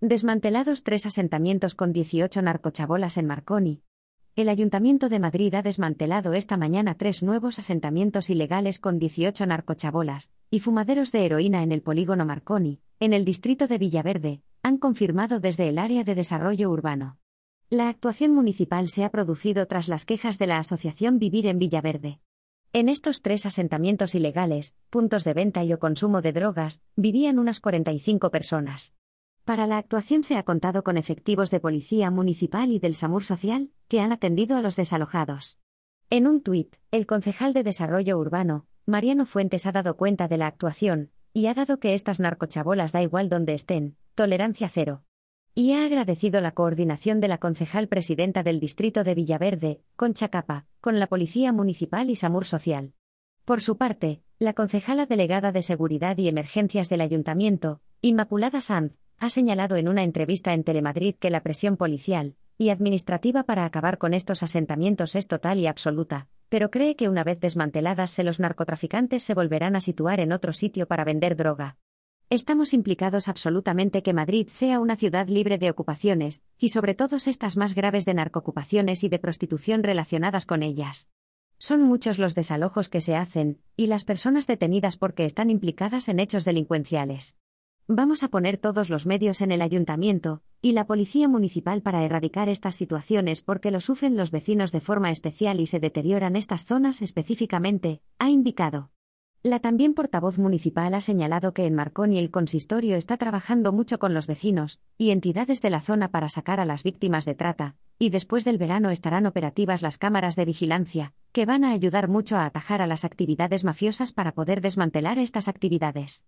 Desmantelados tres asentamientos con 18 narcochabolas en Marconi. El Ayuntamiento de Madrid ha desmantelado esta mañana tres nuevos asentamientos ilegales con 18 narcochabolas y fumaderos de heroína en el polígono Marconi, en el distrito de Villaverde, han confirmado desde el área de desarrollo urbano. La actuación municipal se ha producido tras las quejas de la Asociación Vivir en Villaverde. En estos tres asentamientos ilegales, puntos de venta y o consumo de drogas, vivían unas 45 personas. Para la actuación se ha contado con efectivos de policía municipal y del SAMUR social, que han atendido a los desalojados. En un tuit, el concejal de Desarrollo Urbano, Mariano Fuentes, ha dado cuenta de la actuación, y ha dado que estas narcochabolas da igual donde estén, tolerancia cero. Y ha agradecido la coordinación de la concejal presidenta del distrito de Villaverde, Concha Capa, con la Policía Municipal y SAMUR Social. Por su parte, la concejala delegada de Seguridad y Emergencias del Ayuntamiento, Inmaculada Sanz, ha señalado en una entrevista en Telemadrid que la presión policial y administrativa para acabar con estos asentamientos es total y absoluta, pero cree que una vez desmanteladas se los narcotraficantes se volverán a situar en otro sitio para vender droga. Estamos implicados absolutamente que Madrid sea una ciudad libre de ocupaciones, y sobre todo estas más graves de narcoocupaciones y de prostitución relacionadas con ellas. Son muchos los desalojos que se hacen, y las personas detenidas porque están implicadas en hechos delincuenciales. Vamos a poner todos los medios en el ayuntamiento y la policía municipal para erradicar estas situaciones porque lo sufren los vecinos de forma especial y se deterioran estas zonas específicamente, ha indicado. La también portavoz municipal ha señalado que en Marconi el consistorio está trabajando mucho con los vecinos y entidades de la zona para sacar a las víctimas de trata, y después del verano estarán operativas las cámaras de vigilancia, que van a ayudar mucho a atajar a las actividades mafiosas para poder desmantelar estas actividades.